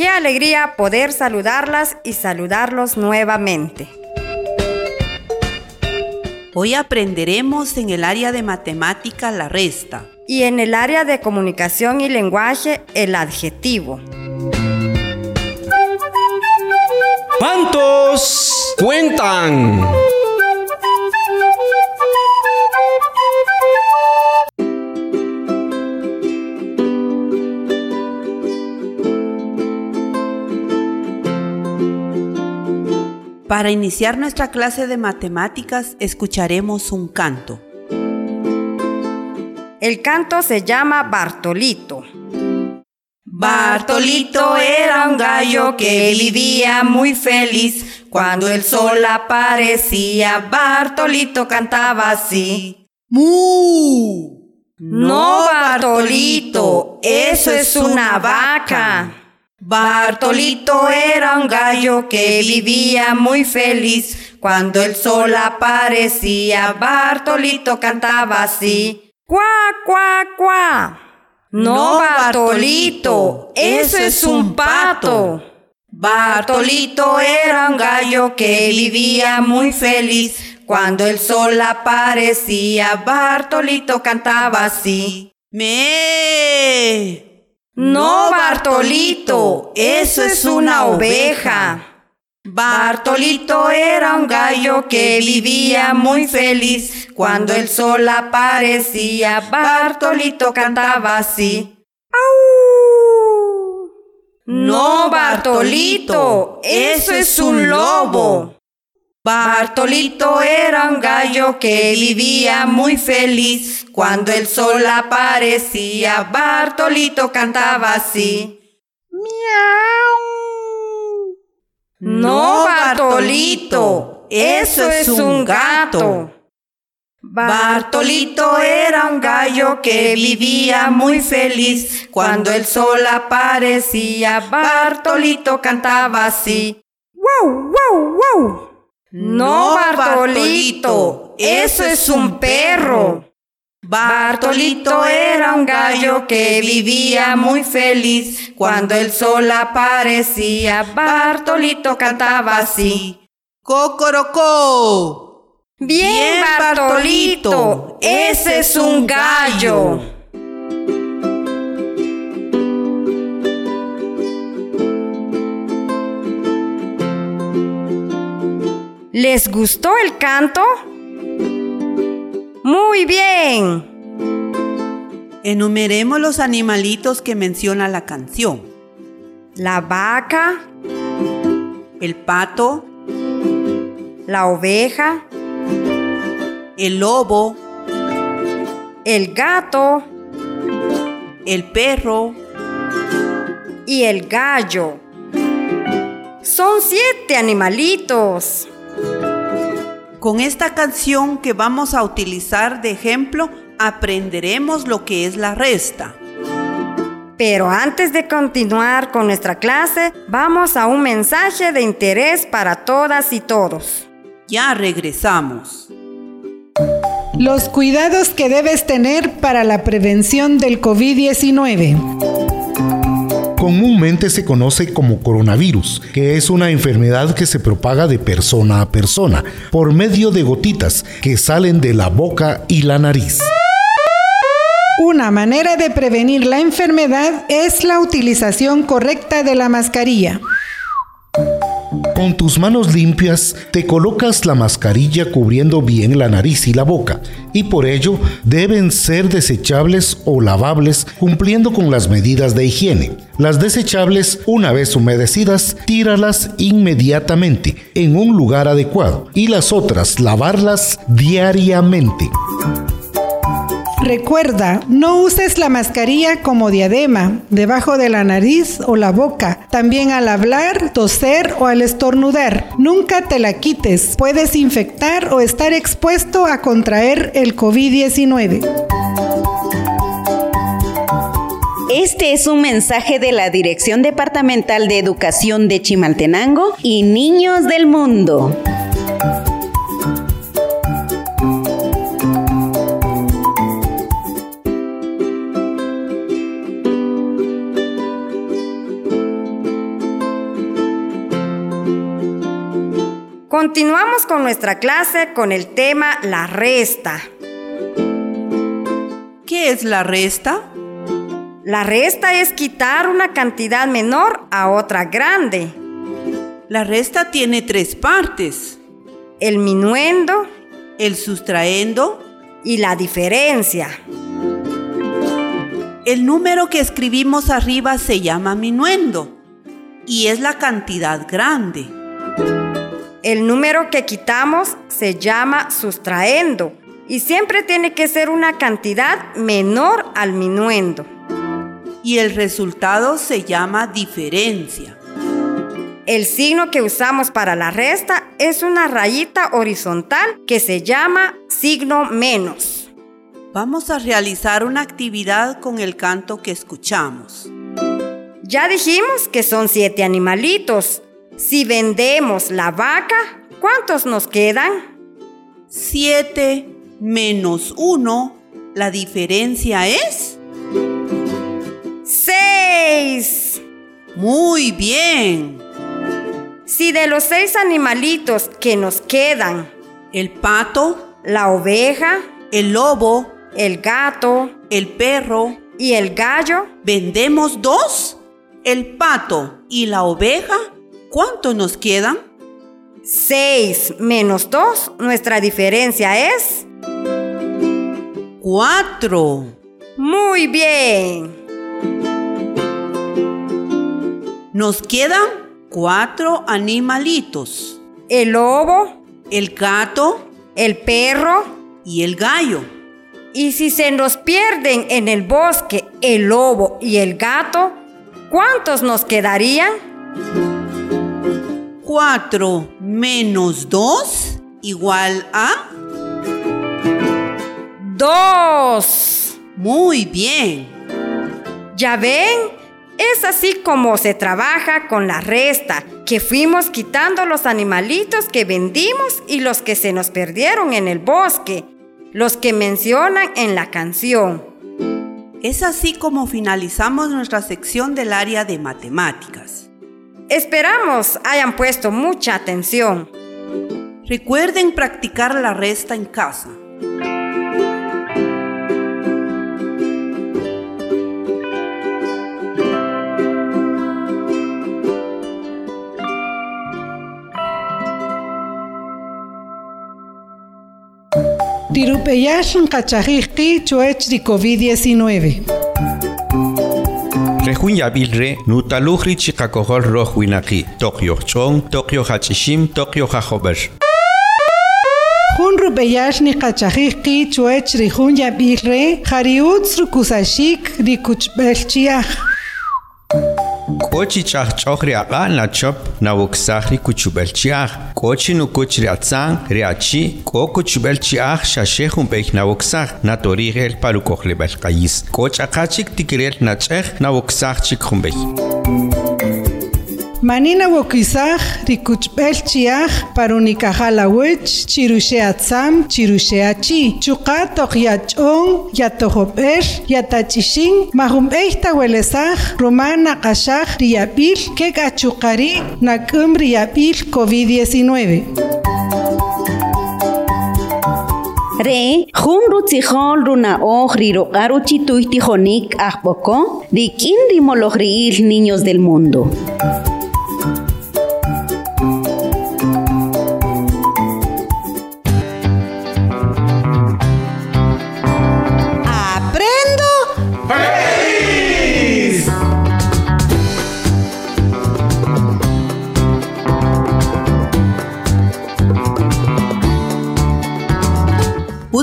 Qué alegría poder saludarlas y saludarlos nuevamente. Hoy aprenderemos en el área de matemática la resta. Y en el área de comunicación y lenguaje el adjetivo. ¿Cuántos cuentan? Para iniciar nuestra clase de matemáticas escucharemos un canto. El canto se llama Bartolito. Bartolito era un gallo que vivía muy feliz. Cuando el sol aparecía, Bartolito cantaba así. ¡Mu! No, Bartolito, eso es una vaca. Bartolito era un gallo que vivía muy feliz. Cuando el sol aparecía, Bartolito cantaba así. ¡Cuá, cuá, cuá! No, Bartolito, eso es un pato. Bartolito era un gallo que vivía muy feliz. Cuando el sol aparecía, Bartolito cantaba así. ¡Me! No, Bartolito, eso es una oveja. Bartolito era un gallo que vivía muy feliz. Cuando el sol aparecía, Bartolito cantaba así. ¡Au! No, Bartolito, eso es un lobo. Bartolito era un gallo que vivía muy feliz. Cuando el sol aparecía, Bartolito cantaba así. ¡Miau! No, Bartolito, eso es un gato. Bartolito era un gallo que vivía muy feliz. Cuando el sol aparecía, Bartolito cantaba así. ¡Wow, wow, wow! No, Bartolito, eso es un perro. Bartolito era un gallo que vivía muy feliz. Cuando el sol aparecía, Bartolito cantaba así. ¡Cocorocó! Bien, Bartolito, ese es un gallo. ¿Les gustó el canto? Muy bien. Enumeremos los animalitos que menciona la canción. La vaca, El pato, la oveja, el lobo, el gato el perro, y el gallo. Son siete animalitos. Con esta canción que vamos a utilizar de ejemplo, aprenderemos lo que es la resta. Pero antes de continuar con nuestra clase, vamos a un mensaje de interés para todas y todos. Ya regresamos. Los cuidados que debes tener para la prevención del COVID-19. Comúnmente se conoce como coronavirus, que es una enfermedad que se propaga de persona a persona por medio de gotitas que salen de la boca y la nariz. Una manera de prevenir la enfermedad es la utilización correcta de la mascarilla. Con tus manos limpias te colocas la mascarilla cubriendo bien la nariz y la boca y por ello deben ser desechables o lavables cumpliendo con las medidas de higiene. Las desechables, una vez humedecidas, tíralas inmediatamente en un lugar adecuado y las otras lavarlas diariamente. Recuerda, no uses la mascarilla como diadema, debajo de la nariz o la boca, también al hablar, toser o al estornudar. Nunca te la quites, puedes infectar o estar expuesto a contraer el COVID-19. Este es un mensaje de la Dirección Departamental de Educación de Chimaltenango y Niños del Mundo. Continuamos con nuestra clase con el tema la resta. ¿Qué es la resta? La resta es quitar una cantidad menor a otra grande. La resta tiene tres partes. El minuendo El sustraendo, y la diferencia. el número que escribimos arriba se llama minuendo y es la cantidad grande. El número que quitamos se llama sustraendo y siempre tiene que ser una cantidad menor al minuendo. y el resultado se llama diferencia. El signo que usamos para la resta es una rayita horizontal que se llama signo menos. Vamos a realizar una actividad con el canto que escuchamos. Ya dijimos que son siete animalitos. Si vendemos la vaca, ¿cuántos nos quedan? 7 menos 1, la diferencia es... ¡Seis! Muy bien. Si de los seis animalitos que nos quedan, El pato, la oveja, el lobo, el gato el perro, y el gallo, vendemos dos. El pato y la oveja, ¿cuánto nos quedan? 6 menos 2, nuestra diferencia es... 4. Muy bien. Nos quedan cuatro animalitos. El lobo, El gato el perro, y el gallo. y si se nos pierden en el bosque el lobo y el gato, ¿cuántos nos quedarían? 4 menos 2 igual a... Dos. Muy bien. ¿Ya ven? Es así como se trabaja con la resta, que fuimos quitando los animalitos que vendimos y los que se nos perdieron en el bosque, los que mencionan en la canción. Es así como finalizamos nuestra sección del área de matemáticas. Esperamos hayan puesto mucha atención. Recuerden practicar la resta en casa. Tirupeyash kachajiki chuech di COVID-19. Rejun yabilre, nutaluhri chikakohol roh winaki, Tokyo chong, Tokyo hachishim, Tokyo hajober. Jun rupeyash ni kachajiki chuech rijun yabilre, jariutz rukusashik. კოჩი ჩახ ჩოხრი აყა ნაჩოპ ნავოქსახრი კუჩუბელჩი ახ კოჩი ნუ კოჩრი აცან რეაჩი კო კუჩუბელჩი ახ შაშეხუმ პეიქ ნავოქსახ ნატორი ღელ პალუკოხლებალ ყაის კოჭა ხაჩიკ ტიკრელ ნაჭეხ ნავოქსახ ჩიკხუმბეი na wuksah chik humbech. Manina wokisaj rikuchbelchiach parunikajalahuich chirusheatzam chirusheachi. Chuka tokyachon yatojoper yatachishin mahumbeita welesaj roman nakashaj riabil kek achukari nakum riabil COVID-19. Re, jun rutzijol runa oj rirogaru chituitijonik ajboko, rikin rimolojriil niños del mundo.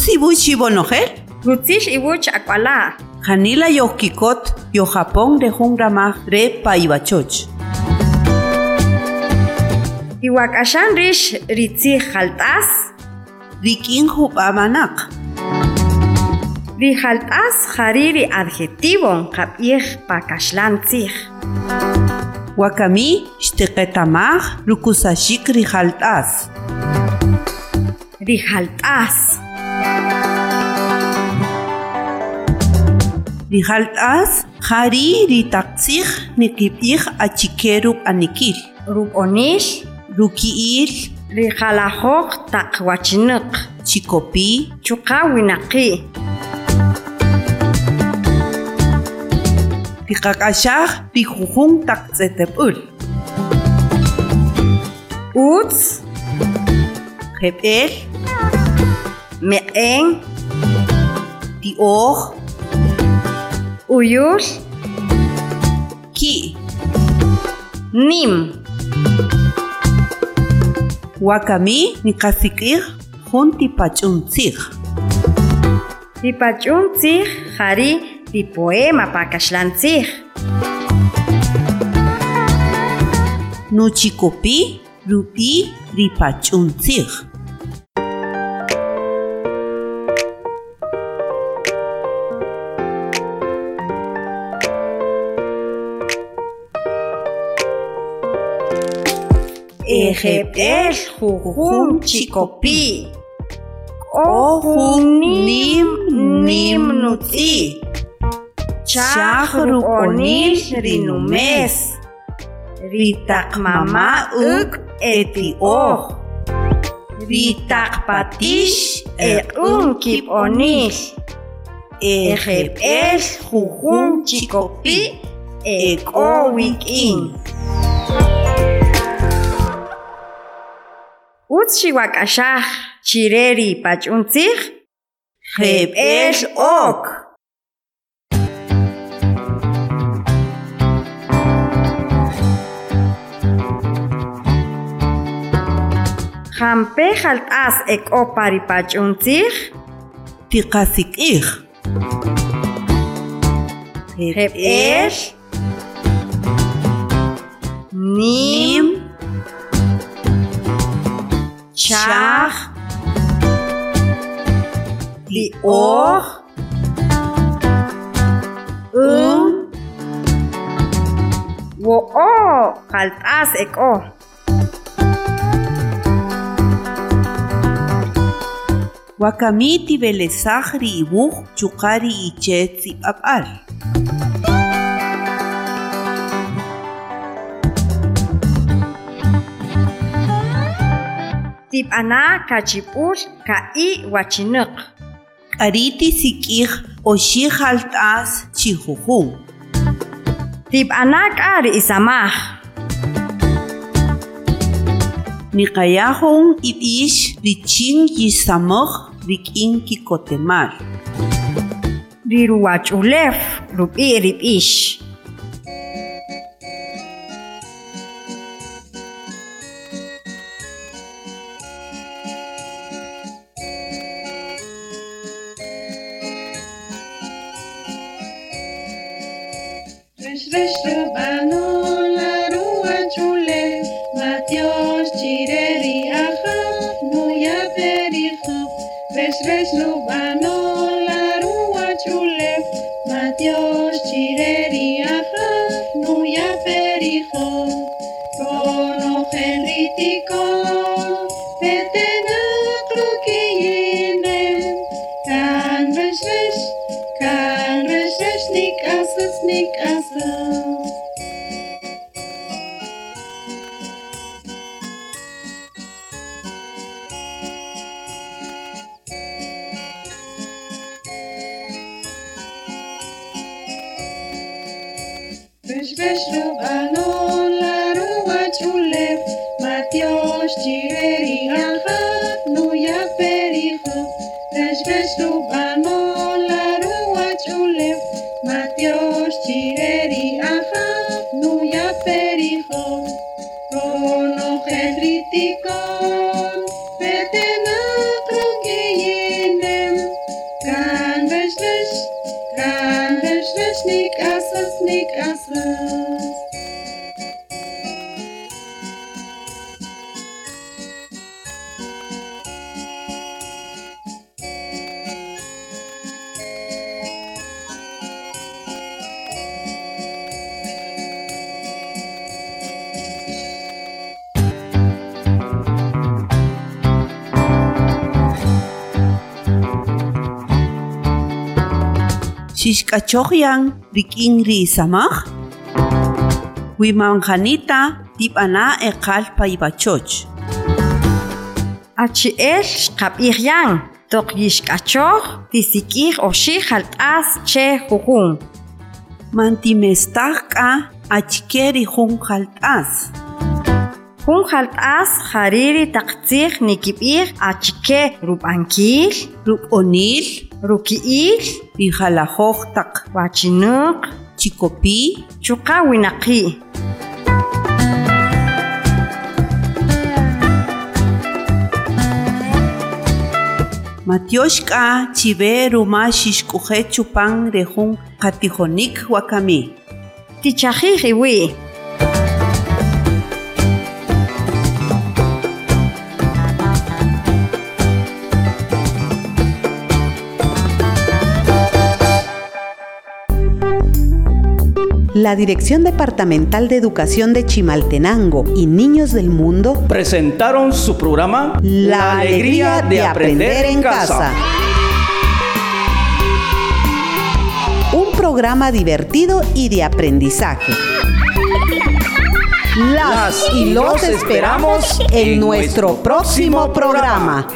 Utsi buchi bonojel. Rutzil iwuch akwala. Janila yohkikot yo Japón de Jungramaj re paibachoch. Iwakashan rish ritzi jaltas. Rikin hubamanak. Ri jaltas jariri adjetivo kapih pakashlantzih. Wakami shteketamaj rukusashik rijaltas. Ri Rijaltas, Jari Ritaxig, Nikipig, Achikeru, Anikil. Rubonish, Rukiir, Rijalajok, Takwachinuk. Chikopi, Chukawinaki. Rikakashag, Rikujun, Takzetepul. Uts, Jebel, Meeng, Tioch, Uyul. ki. Nim. Wakami nikasikij junti pachuntzij. Ri pachuntzih jari ri poema pakashlantzih. Nuchikopi rupi ripachuntzij. Εχεπέλχου χουν τσικοπή. Όχου νιμ νιμ νουτή. Τσάχρου ονίλ ρινουμές. Ριτακ μαμά ουκ ετι όχ. Ριτακ πατήσ εκούν κυπ ονίλ. Εχεπέλχου χουν τσικοπή. Εκόβικ ίνγκ. utz xiwak'axaj chireri pach'untzij jeb'ex ok. Jampej jalt'as ek'o pari pach'untzij tiqasik'ij jeb'ex ni char de or um wo o kaltas ek o wakamiti belezajri ibuj chuqari ichetzi ab'al. Tipana kachipur kai wachinuk. Ariti sikij oshi jaltas chijujun. Tipana kari isamaj. Nikayahun ibish richin yisamoj rikin kikotemal. Riruwach ulef rupi there's nobody. Vishnu Banu. Xixk'achoqyan rik'in ri'samaj wimanjanita tib'ana eqal paybachoch Achi'el xqab'ij yan, toq yixk'achoj tisik'ij oxij jalt'as che jujun. mantimestaj k'a achike rijun jalt'as Jun jalt'as jariri taq tziij nikib'ij achike rub'ankiil ruk'onil ruki'iil pijalajoj taq wachinaq chikopi chuqa winaqiij matiox k'aj chibe rumax xixk'ujet chupan re jun qatijonik wakamij tichajij iwii' La Dirección Departamental de Educación de Chimaltenango y Niños del Mundo presentaron su programa La alegría de aprender en casa. Un programa divertido y de aprendizaje. Las y los esperamos en nuestro próximo programa.